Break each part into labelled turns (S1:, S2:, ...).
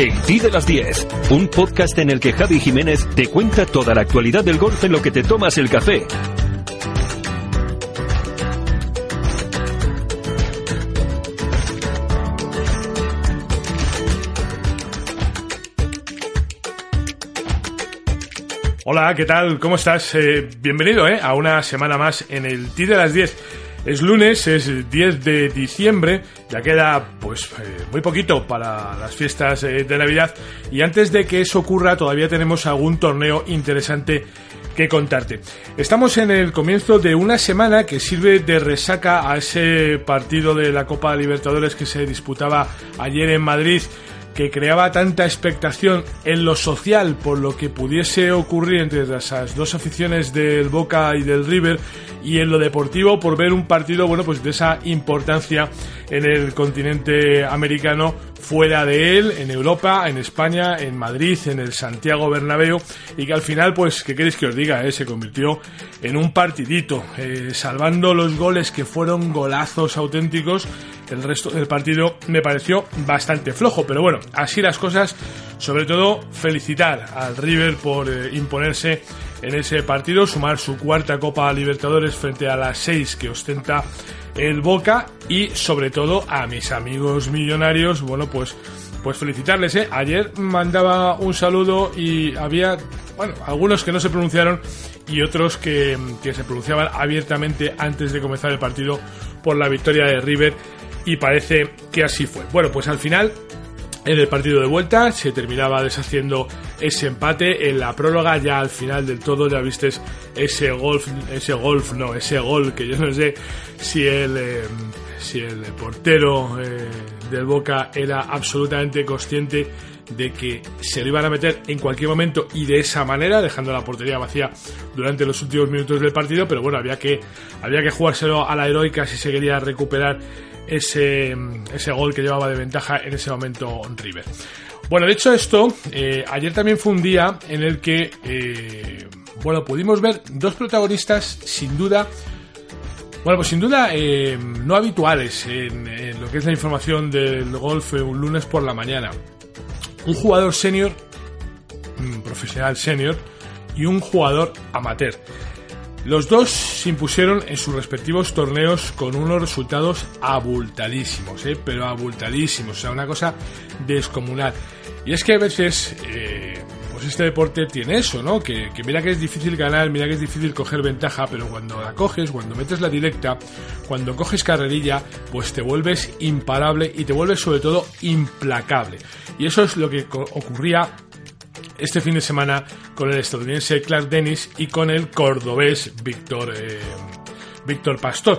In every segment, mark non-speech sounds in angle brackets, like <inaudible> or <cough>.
S1: El Ti de las 10, un podcast en el que Javi Jiménez te cuenta toda la actualidad del golf en lo que te tomas el café.
S2: Hola, ¿qué tal? ¿Cómo estás? Eh, bienvenido eh, a una semana más en el Ti de las 10. Es lunes, es 10 de diciembre, ya queda pues eh, muy poquito para las fiestas eh, de Navidad y antes de que eso ocurra todavía tenemos algún torneo interesante que contarte. Estamos en el comienzo de una semana que sirve de resaca a ese partido de la Copa Libertadores que se disputaba ayer en Madrid que creaba tanta expectación en lo social por lo que pudiese ocurrir entre esas dos aficiones del Boca y del River y en lo deportivo por ver un partido bueno pues de esa importancia en el continente americano fuera de él, en Europa, en España, en Madrid, en el Santiago Bernabéu y que al final pues qué queréis que os diga, eh? se convirtió en un partidito, eh, salvando los goles que fueron golazos auténticos el resto del partido me pareció bastante flojo, pero bueno, así las cosas. Sobre todo, felicitar al River por eh, imponerse en ese partido, sumar su cuarta Copa Libertadores frente a las seis que ostenta el Boca y sobre todo a mis amigos millonarios, bueno, pues pues felicitarles, ¿eh? Ayer mandaba un saludo y había, bueno, algunos que no se pronunciaron y otros que, que se pronunciaban abiertamente antes de comenzar el partido por la victoria de River y parece que así fue. Bueno, pues al final en el partido de vuelta se terminaba deshaciendo ese empate. En la próloga, ya al final del todo, ya viste ese golf, ese golf, no, ese gol que yo no sé si el, eh, si el portero eh, del Boca era absolutamente consciente de que se lo iban a meter en cualquier momento y de esa manera, dejando la portería vacía durante los últimos minutos del partido, pero bueno, había que, había que jugárselo a la heroica si se quería recuperar ese, ese gol que llevaba de ventaja en ese momento River. Bueno, de hecho esto, eh, ayer también fue un día en el que, eh, bueno, pudimos ver dos protagonistas sin duda, bueno, pues sin duda eh, no habituales en, en, lo que es la información del golf un lunes por la mañana. Un jugador senior, profesional senior, y un jugador amateur. Los dos se impusieron en sus respectivos torneos con unos resultados abultadísimos, ¿eh? pero abultadísimos, o sea, una cosa descomunal. Y es que a veces, eh, pues este deporte tiene eso, ¿no? Que, que, mira que es difícil ganar, mira que es difícil coger ventaja, pero cuando la coges, cuando metes la directa, cuando coges carrerilla, pues te vuelves imparable y te vuelves sobre todo implacable. Y eso es lo que ocurría este fin de semana con el estadounidense Clark Dennis y con el cordobés Víctor, eh, Víctor Pastor.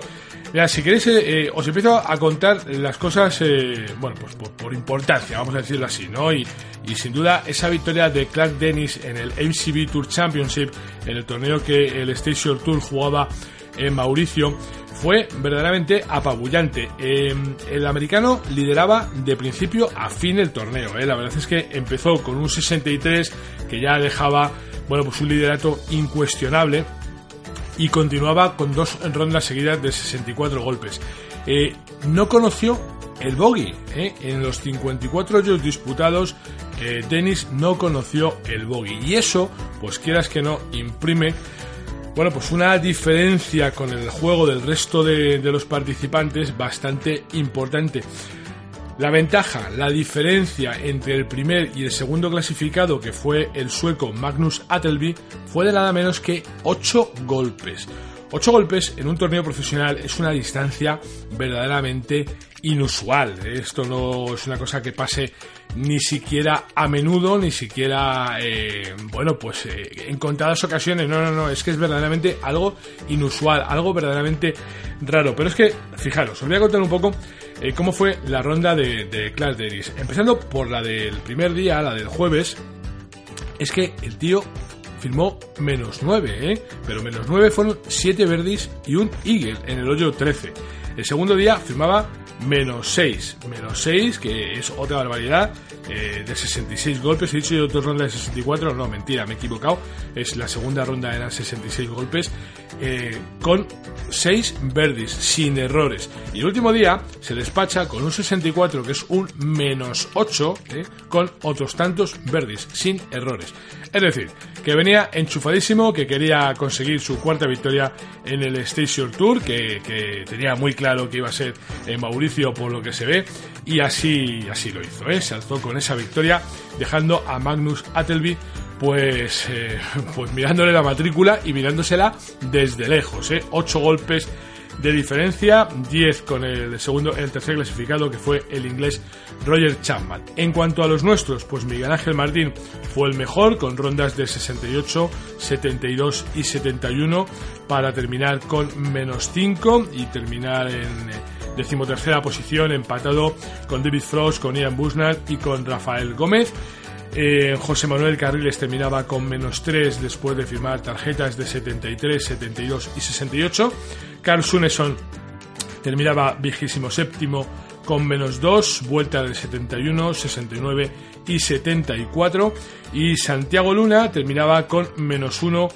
S2: Ya, si queréis, eh, os empiezo a contar las cosas, eh, bueno, pues por, por, importancia, vamos a decirlo así, ¿no? Y, y, sin duda, esa victoria de Clark Dennis en el MCB Tour Championship, en el torneo que el Station Tour jugaba en Mauricio, fue verdaderamente apabullante. Eh, el americano lideraba de principio a fin el torneo. Eh. La verdad es que empezó con un 63 que ya dejaba bueno, pues un liderato incuestionable y continuaba con dos rondas seguidas de 64 golpes. Eh, no conoció el bogey. En los 54 hoyos disputados, Dennis no conoció el bogey. Y eso, pues quieras que no, imprime bueno, pues una diferencia con el juego del resto de, los participantes bastante importante. La ventaja, la diferencia entre el primer y el segundo clasificado, que fue el sueco Magnus Attelby, fue de nada menos que 8 golpes. 8 golpes en un torneo profesional es una distancia verdaderamente inusual. Esto no es una cosa que pase ni siquiera a menudo, ni siquiera, eh, bueno, pues eh, en contadas ocasiones. No, no, no, es que es verdaderamente algo inusual, algo verdaderamente raro. Pero es que, fijaros, os voy a contar un poco eh, cómo fue la ronda de, de Clark Dennis. Empezando por la del primer día, la del jueves, es que el tío firmó menos 9, ¿eh? pero menos 9 fueron 7 verdis y un eagle en el hoyo 13. El segundo día firmaba menos 6, menos 6, que es otra barbaridad, eh, de 66 golpes. He dicho yo dos rondas de 64, no, mentira, me he equivocado. Es la segunda ronda, eran 66 golpes, eh, con 6 verdis, sin errores. Y el último día se despacha con un 64, que es un menos 8, eh, con otros tantos verdis, sin errores. Es decir, que venía enchufadísimo, que quería conseguir su cuarta victoria en el Station Tour, que, que tenía muy claro que iba a ser en Por lo que se ve, y así, así lo hizo, ¿eh? se alzó con esa victoria, dejando a Magnus Attelby pues, eh, <laughs> pues mirándole la matrícula y mirándosela desde lejos, ¿eh? 8 golpes de diferencia, 10 con el segundo, el tercer clasificado que fue el inglés Roger Chapman. En cuanto a los nuestros, pues Miguel Ángel Martín fue el mejor con rondas de 68, 72 y 71 para terminar con menos 5 y terminar en decimotercera posición empatado con David Frost, con Ian Busnard y con Rafael Gómez. Eh, José Manuel Carriles terminaba con menos 3 después de firmar tarjetas de 73, 72 y 68. Carl Suneson terminaba vigésimo séptimo con menos 2, vuelta de 71, 69 y 74. Y Santiago Luna terminaba con menos 1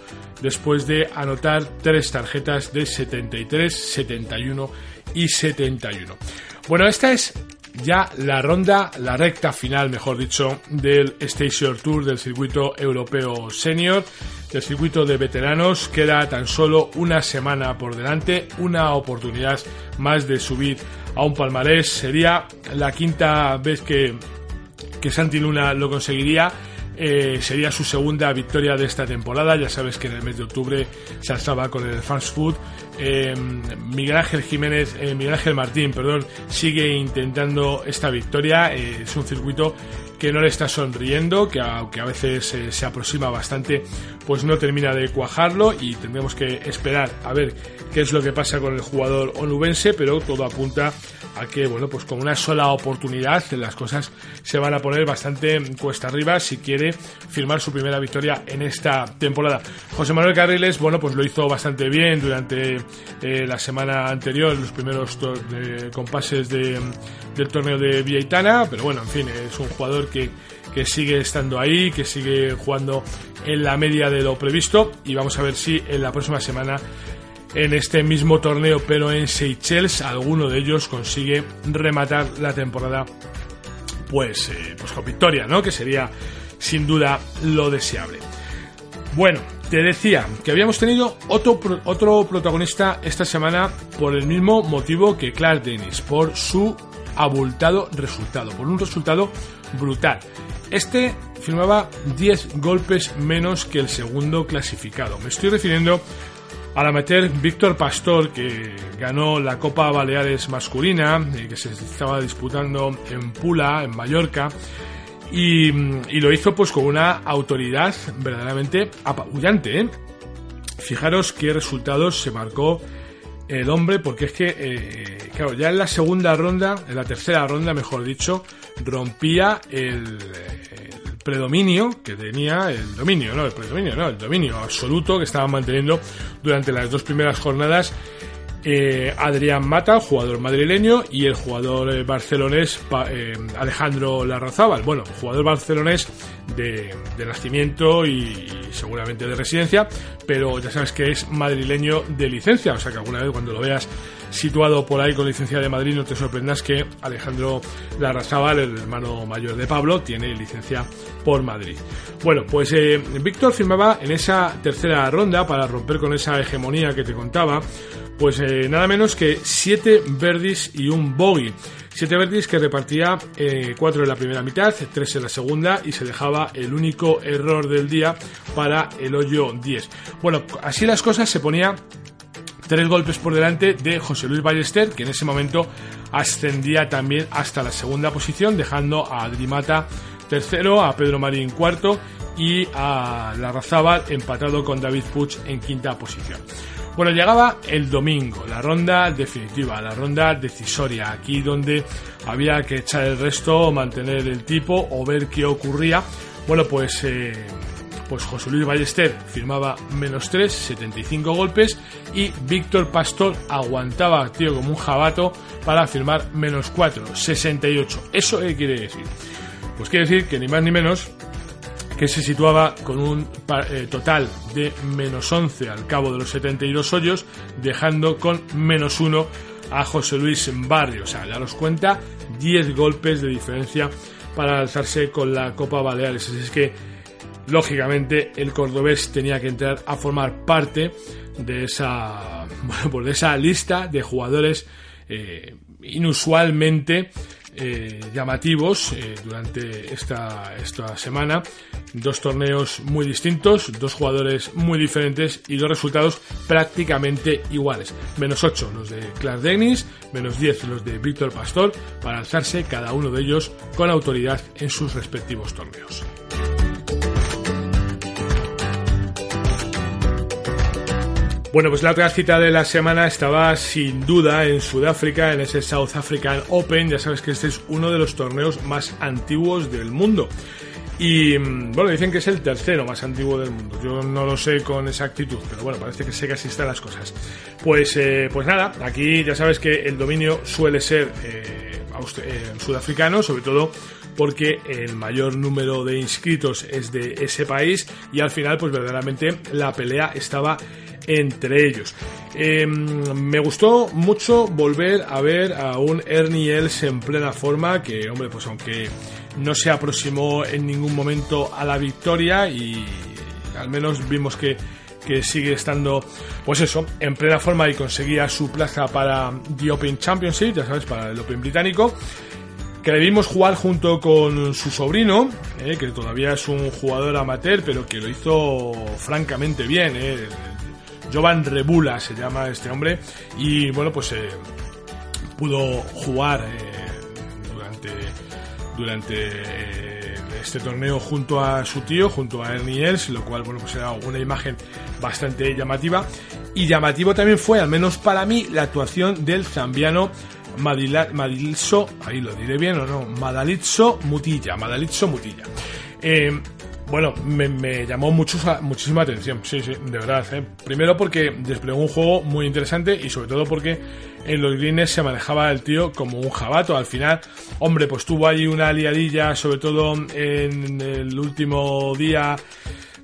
S2: después de anotar tres tarjetas de 73, 71 y 71. Bueno, esta es ya la ronda, la recta final, mejor dicho, del Station Tour del circuito europeo senior, del circuito de veteranos. Queda tan solo una semana por delante, una oportunidad más de subir a un palmarés. Sería la quinta vez que, que Santi Luna lo conseguiría. Eh, sería su segunda victoria de esta temporada. Ya sabes que en el mes de octubre se alzaba con el Fast Food. Eh, Miguel Ángel Jiménez, eh, Miguel Ángel Martín, perdón, sigue intentando esta victoria. Eh, es un circuito que no le está sonriendo, que aunque a veces se aproxima bastante, pues no termina de cuajarlo y tendremos que esperar a ver qué es lo que pasa con el jugador onubense, pero todo apunta a que, bueno, pues con una sola oportunidad las cosas se van a poner bastante cuesta arriba si quiere firmar su primera victoria en esta temporada. José Manuel Carriles, bueno, pues lo hizo bastante bien durante eh, la semana anterior, los primeros compases de, del torneo de Villaitana, pero bueno, en fin, es un jugador que, que sigue estando ahí, que sigue jugando en la media de lo previsto y vamos a ver si en la próxima semana en este mismo torneo pero en Seychelles alguno de ellos consigue rematar la temporada pues, eh, pues con victoria, ¿no? Que sería sin duda lo deseable. Bueno, te decía que habíamos tenido otro, otro protagonista esta semana por el mismo motivo que Clark Dennis, por su abultado resultado, por un resultado brutal. Este firmaba 10 golpes menos que el segundo clasificado. Me estoy refiriendo al amateur Víctor Pastor, que ganó la Copa Baleares masculina, que se estaba disputando en Pula, en Mallorca, y, y lo hizo pues con una autoridad verdaderamente apabullante. ¿eh? Fijaros qué resultados se marcó el hombre, porque es que, eh, claro, ya en la segunda ronda, en la tercera ronda, mejor dicho, rompía el, el, predominio que tenía, el dominio, no, el predominio, no, el dominio absoluto que estaban manteniendo durante las dos primeras jornadas eh, Adrián Mata, jugador madrileño, y el jugador eh, barcelonés eh, Alejandro Larrazábal. Bueno, jugador barcelonés de, de nacimiento y, y, seguramente de residencia, pero ya sabes que es madrileño de licencia, o sea que alguna vez cuando lo veas situado por ahí con licencia de Madrid no te sorprendas que Alejandro Larrazábal, el hermano mayor de Pablo, tiene licencia por Madrid. Bueno, pues eh, Víctor firmaba en esa tercera ronda para romper con esa hegemonía que te contaba pues eh, nada menos que 7 verdis y un bogey. 7 verdis que repartía 4 eh, en la primera mitad, 3 en la segunda y se dejaba el único error del día para el hoyo 10. Bueno, así las cosas se ponía tres golpes por delante de José Luis Ballester, que en ese momento ascendía también hasta la segunda posición, dejando a Adrimata tercero, a Pedro Marín cuarto y a Larrazábal empatado con David Puig en quinta posición. Bueno, llegaba el domingo, la ronda definitiva, la ronda decisoria, aquí donde había que echar el resto, mantener el tipo o ver qué ocurría. Bueno, pues, eh, pues José Luis Ballester firmaba menos 3, 75 golpes y Víctor Pastor aguantaba, tío, como un jabato para firmar menos 4, 68. ¿Eso qué quiere decir? Pues quiere decir que ni más ni menos que se situaba con un eh, total de menos 11 al cabo de los 72 hoyos, dejando con menos 1 a José Luis Barrio. O sea, ya nos cuenta 10 golpes de diferencia para alzarse con la Copa Baleares. Así es que, lógicamente, el cordobés tenía que entrar a formar parte de esa, <laughs> pues de esa lista de jugadores eh, inusualmente eh, llamativos eh, durante esta, esta semana. Dos torneos muy distintos, dos jugadores muy diferentes y dos resultados prácticamente iguales. Menos 8 los de Clark Dennis, menos 10 los de Víctor Pastor, para alzarse cada uno de ellos con autoridad en sus respectivos torneos. Bueno, pues la otra cita de la semana estaba sin duda en Sudáfrica, en ese South African Open. Ya sabes que este es uno de los torneos más antiguos del mundo. Y mm, bueno, dicen que es el tercero más antiguo del mundo. Yo no lo sé con exactitud, pero bueno, parece que sé que así están las cosas. Pues, eh, pues nada, aquí ya sabes que el dominio suele ser eh, eh, sudafricano, sobre todo porque el mayor número de inscritos es de ese país y al final pues verdaderamente la pelea estaba entre ellos. Em, me gustó mucho volver a ver a un Ernie Els en plena forma, que hombre, pues aunque no se aproximó en ningún momento a la victoria y al menos vimos que, que sigue estando, pues eso, en plena forma y conseguía su plaza para The Open Championship, ya sabes, para el Open británico que le vimos jugar junto con su sobrino, eh, que todavía es un jugador amateur, pero que lo hizo francamente bien. Eh. Jovan Rebula se llama este hombre y bueno pues eh, pudo jugar eh, durante durante eh, este torneo junto a su tío, junto a Ernie Els, lo cual bueno pues era una imagen bastante llamativa y llamativo también fue al menos para mí la actuación del zambiano Madilso, ahí lo diré bien o no, Madalitzo Mutilla, Madalitzo Mutilla. Bueno, me, llamó mucho, muchísima atención, sí, sí, de verdad. ¿eh? Primero porque desplegó un juego muy interesante y sobre todo porque en los greens se manejaba el tío como un jabato. Al final, hombre, pues tuvo ahí una liadilla, sobre todo en el último día.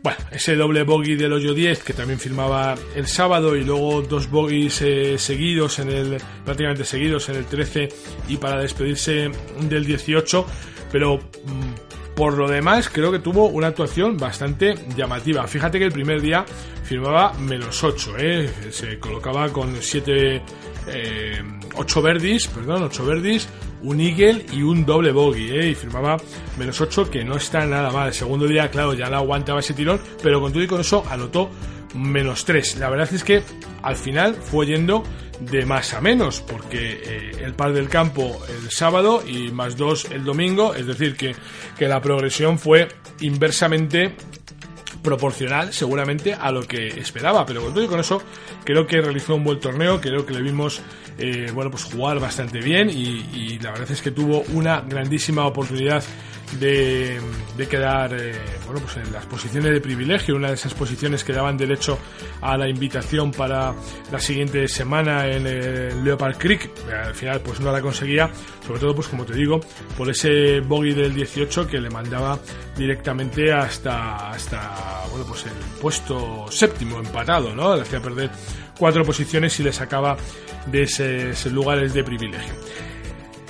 S2: Bueno, ese doble bogey del hoyo 10 que también firmaba el sábado y luego dos bogies eh, seguidos en el prácticamente seguidos en el 13 y para despedirse del 18, pero mm, por lo demás, creo que tuvo una actuación bastante llamativa. Fíjate que el primer día firmaba menos 8, ¿eh? se colocaba con 7, 8 eh, verdis, perdón, 8 verdis, un eagle y un doble bogey, ¿eh? y firmaba menos 8, que no está nada mal. El segundo día, claro, ya la aguantaba ese tirón, pero con todo y con eso anotó menos 3. La verdad es que al final fue yendo de más a menos, porque eh, el par del campo el sábado y más 2 el domingo, es decir, que, que la progresión fue inversamente proporcional seguramente a lo que esperaba, pero con con eso creo que realizó un buen torneo, creo que le vimos eh, bueno pues jugar bastante bien y, la verdad es que tuvo una grandísima oportunidad de, quedar eh, bueno, pues en las posiciones de privilegio, una de esas posiciones que daban derecho a la invitación para la siguiente semana en el Leopard Creek. Al final pues no la conseguía, sobre todo pues como te digo, por ese bogey del 18 que le mandaba directamente hasta, hasta bueno, pues el puesto séptimo empatado, ¿no? Le hacía perder cuatro posiciones y le sacaba de esos lugares de privilegio.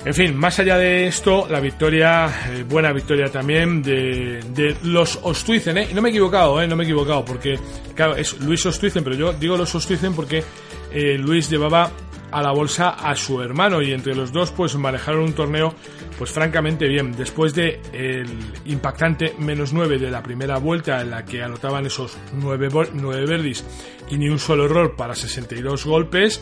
S2: En fin, más allá de esto, la victoria, eh, buena victoria también de, los Ostuizen, ¿eh? No me he equivocado, ¿eh? No me he equivocado, porque, claro, es Luis Ostuizen, pero yo digo los Ostuizen porque eh, Luis llevaba a la bolsa a su hermano y entre los dos pues manejaron un torneo pues francamente bien. Después de el impactante menos 9 de la primera vuelta en la que anotaban esos 9, 9 verdis y ni un solo error para 62 golpes,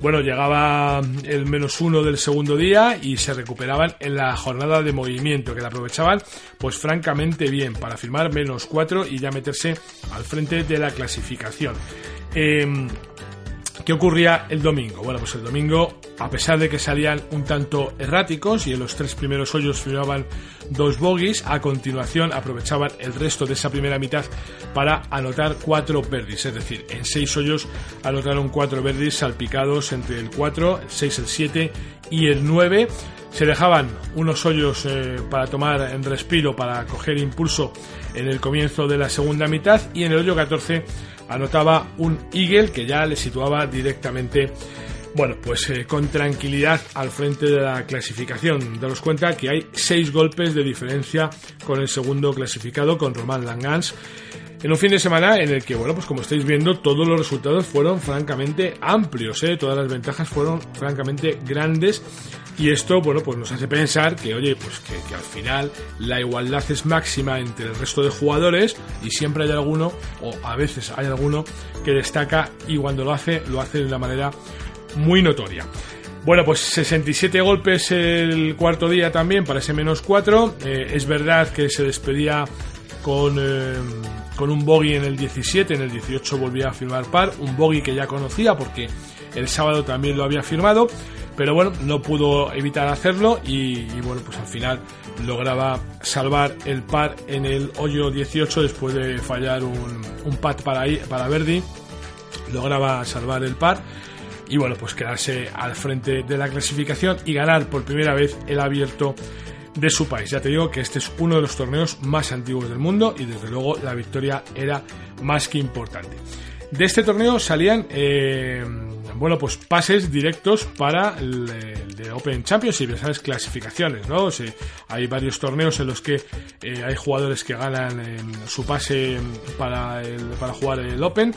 S2: bueno, llegaba el menos uno del segundo día y se recuperaban en la jornada de movimiento, que la aprovechaban pues francamente bien para firmar menos cuatro y ya meterse al frente de la clasificación. Em, ¿Qué ocurría el domingo? Bueno, pues el domingo, a pesar de que salían un tanto erráticos y en los tres primeros hoyos firmaban dos bogies, a continuación aprovechaban el resto de esa primera mitad para anotar cuatro birdies, es decir, en seis hoyos anotaron cuatro birdies salpicados entre el 4, el 6, el 7 y el 9. Se dejaban unos hoyos eh, para tomar en respiro, para coger impulso en el comienzo de la segunda mitad y en el hoyo 14 anotaba un Eagle que ya le situaba directamente bueno, pues eh, con tranquilidad al frente de la clasificación. Daros cuenta que hay seis golpes de diferencia con el segundo clasificado, con Roman Langans. En un fin de semana en el que, bueno, pues como estáis viendo, todos los resultados fueron francamente amplios, ¿eh? todas las ventajas fueron francamente grandes. Y esto, bueno, pues nos hace pensar que, oye, pues que, al final la igualdad es máxima entre el resto de jugadores y siempre hay alguno, o a veces hay alguno, que destaca y cuando lo hace, lo hace de una manera muy notoria. Bueno, pues 67 golpes el cuarto día también para ese menos 4. Eh, es verdad que se despedía con, eh, con un bogey en el 17, en el 18 volvía a firmar par, un bogey que ya conocía porque el sábado también lo había firmado, pero bueno, no pudo evitar hacerlo y, bueno, pues al final lograba salvar el par en el hoyo 18 después de fallar un, un pat para, para Verdi, lograba salvar el par y bueno, pues quedarse al frente de la clasificación y ganar por primera vez el abierto de su país. Ya te digo que este es uno de los torneos más antiguos del mundo y desde luego la victoria era más que importante. De este torneo salían, eh, bueno, pues pases directos para el, el de Open Championship, sabes, clasificaciones, ¿no? O hay varios torneos en los que eh, hay jugadores que ganan eh, su pase para, para jugar el Open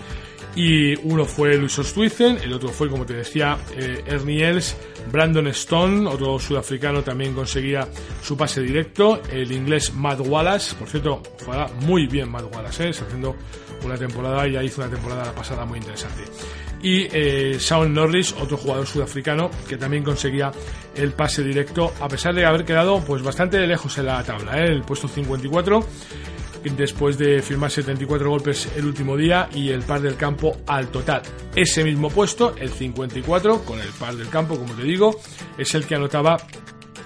S2: y uno fue Luis Ostwizen, el otro fue, como te decía, eh, Ernie Els, Brandon Stone, otro sudafricano también conseguía su pase directo, el inglés Matt Wallace, por cierto, juega muy bien Matt Wallace, ¿eh? está haciendo una temporada, ya hizo una temporada pasada muy interesante. Y eh, Norris, otro jugador sudafricano, que también conseguía el pase directo, a pesar de haber quedado pues bastante lejos en la tabla, ¿eh? el puesto 54 después de firmar 74 golpes el último día y el par del campo al total. Ese mismo puesto, el 54, con el par del campo, como te digo, es el que anotaba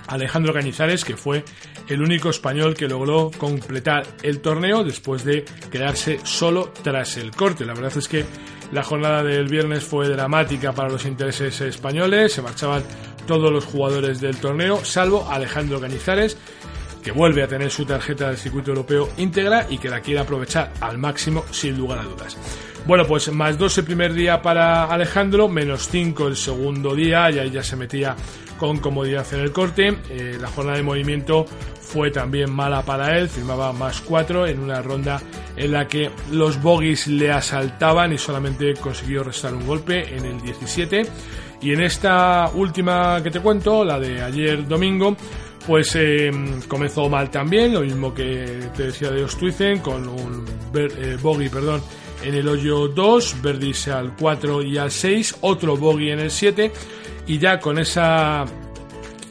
S2: Alejandro Cañizares, que fue el único español que logró completar el torneo después de quedarse solo tras el corte. La verdad es que la jornada del viernes fue dramática para los intereses españoles, se marchaban todos los jugadores del torneo, salvo Alejandro Cañizares, que vuelve a tener su tarjeta del circuito europeo íntegra y que la quiere aprovechar al máximo sin lugar a dudas. Bueno, pues más dos el primer día para Alejandro, menos cinco el segundo día, y ahí ya se metía con comodidad en el corte. Eh, la jornada de movimiento fue también mala para él, firmaba más cuatro en una ronda en la que los bogies le asaltaban y solamente consiguió restar un golpe en el 17. Y en esta última que te cuento, la de ayer domingo, pues eh, comenzó mal también, lo mismo que te decía de Ostwizen, con un eh, bogey, perdón, en el hoyo 2, Verdis al 4 y al 6, otro bogey en el 7, y ya con esa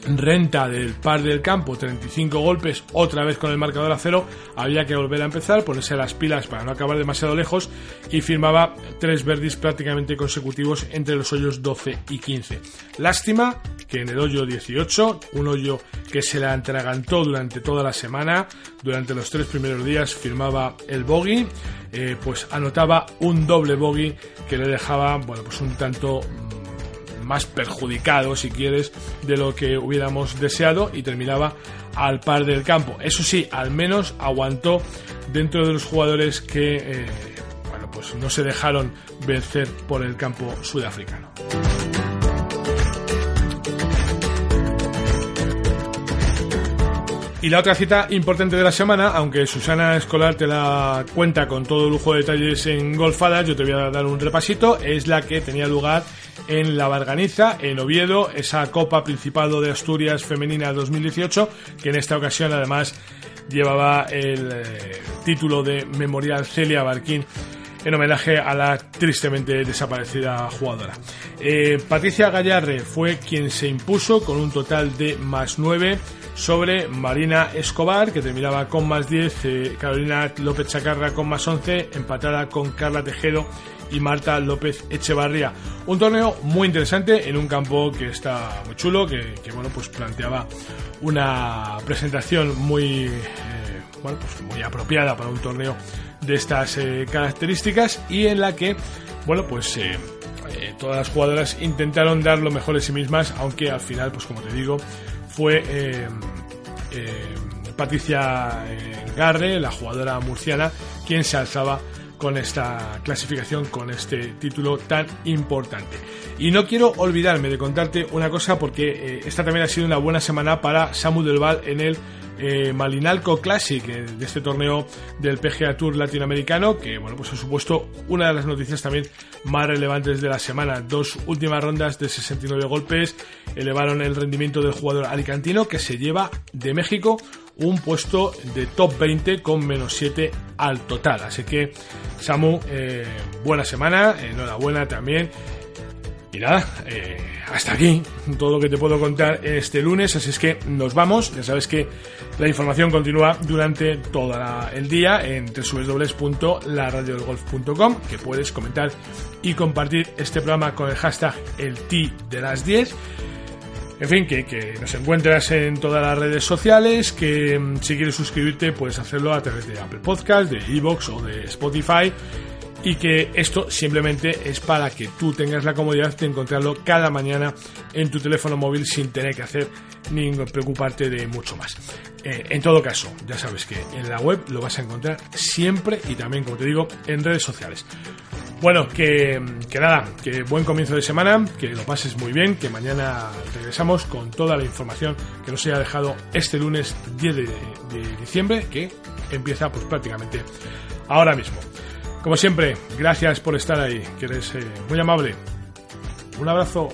S2: renta del par del campo, 35 golpes, otra vez con el marcador a cero, había que volver a empezar, ponerse las pilas para no acabar demasiado lejos y firmaba tres verdis prácticamente consecutivos entre los hoyos 12 y 15. Lástima que en el hoyo 18, un hoyo que se le atragantó durante toda la semana, durante los tres primeros días firmaba el bogey, eh, pues anotaba un doble bogey que le dejaba, bueno, pues un tanto más perjudicado, si quieres, de lo que hubiéramos deseado y terminaba al par del campo. Eso sí, al menos aguantó dentro de los jugadores que, eh, bueno, pues no se dejaron vencer por el campo sudafricano. Y la otra cita importante de la semana, aunque Susana Escolar te la cuenta con todo lujo de detalles en golfadas, yo te voy a dar un repasito, es la que tenía lugar en La Barganiza, en Oviedo, esa Copa Principado de Asturias Femenina 2018, que en esta ocasión además llevaba el eh, título de Memorial Celia Barquín en homenaje a la tristemente desaparecida jugadora. Eh, Patricia Gallarre fue quien se impuso con un total de más 9 sobre Marina Escobar, que terminaba con más 10, eh, Carolina López Chacarra con más 11, empatada con Carla Tejedo y Marta López Echevarría. Un torneo muy interesante en un campo que está muy chulo, que, bueno, pues planteaba una presentación muy, eh, bueno, pues muy apropiada para un torneo de estas eh, características y en la que, bueno, pues todas las jugadoras intentaron dar lo mejor de sí mismas, aunque al final, pues como te digo, fue Patricia Garre, la jugadora murciana, quien se alzaba con esta clasificación, con este título tan importante. Y no quiero olvidarme de contarte una cosa porque eh, esta también ha sido una buena semana para Samu Del Val en el eh, Malinalco Classic, eh, de este torneo del PGA Tour latinoamericano, que bueno, pues ha supuesto una de las noticias también más relevantes de la semana. Dos últimas rondas de 69 golpes elevaron el rendimiento del jugador alicantino que se lleva de México un puesto de top 20 con menos 7 al total. Así que, Samu, eh, buena semana, enhorabuena también. Y nada, eh, hasta aquí todo lo que te puedo contar este lunes, así es que nos vamos. Ya sabes que la información continúa durante todo el día en www.laradiodelgolf.com, que puedes comentar y compartir este programa con el hashtag el T de las 10 en fin, que, nos encuentras en todas las redes sociales, que mm, si quieres suscribirte puedes hacerlo a través de Apple Podcast, de Evox o de Spotify y que esto simplemente es para que tú tengas la comodidad de encontrarlo cada mañana en tu teléfono móvil sin tener que hacer ni preocuparte de mucho más. Eh, en todo caso, ya sabes que en la web lo vas a encontrar siempre y también, como te digo, en redes sociales. Bueno, que, nada, que buen comienzo de semana, que lo pases muy bien, que mañana regresamos con toda la información que nos haya dejado este lunes 10 de, diciembre, que empieza pues prácticamente ahora mismo. Como siempre, gracias por estar ahí, que eres eh, muy amable. Un abrazo.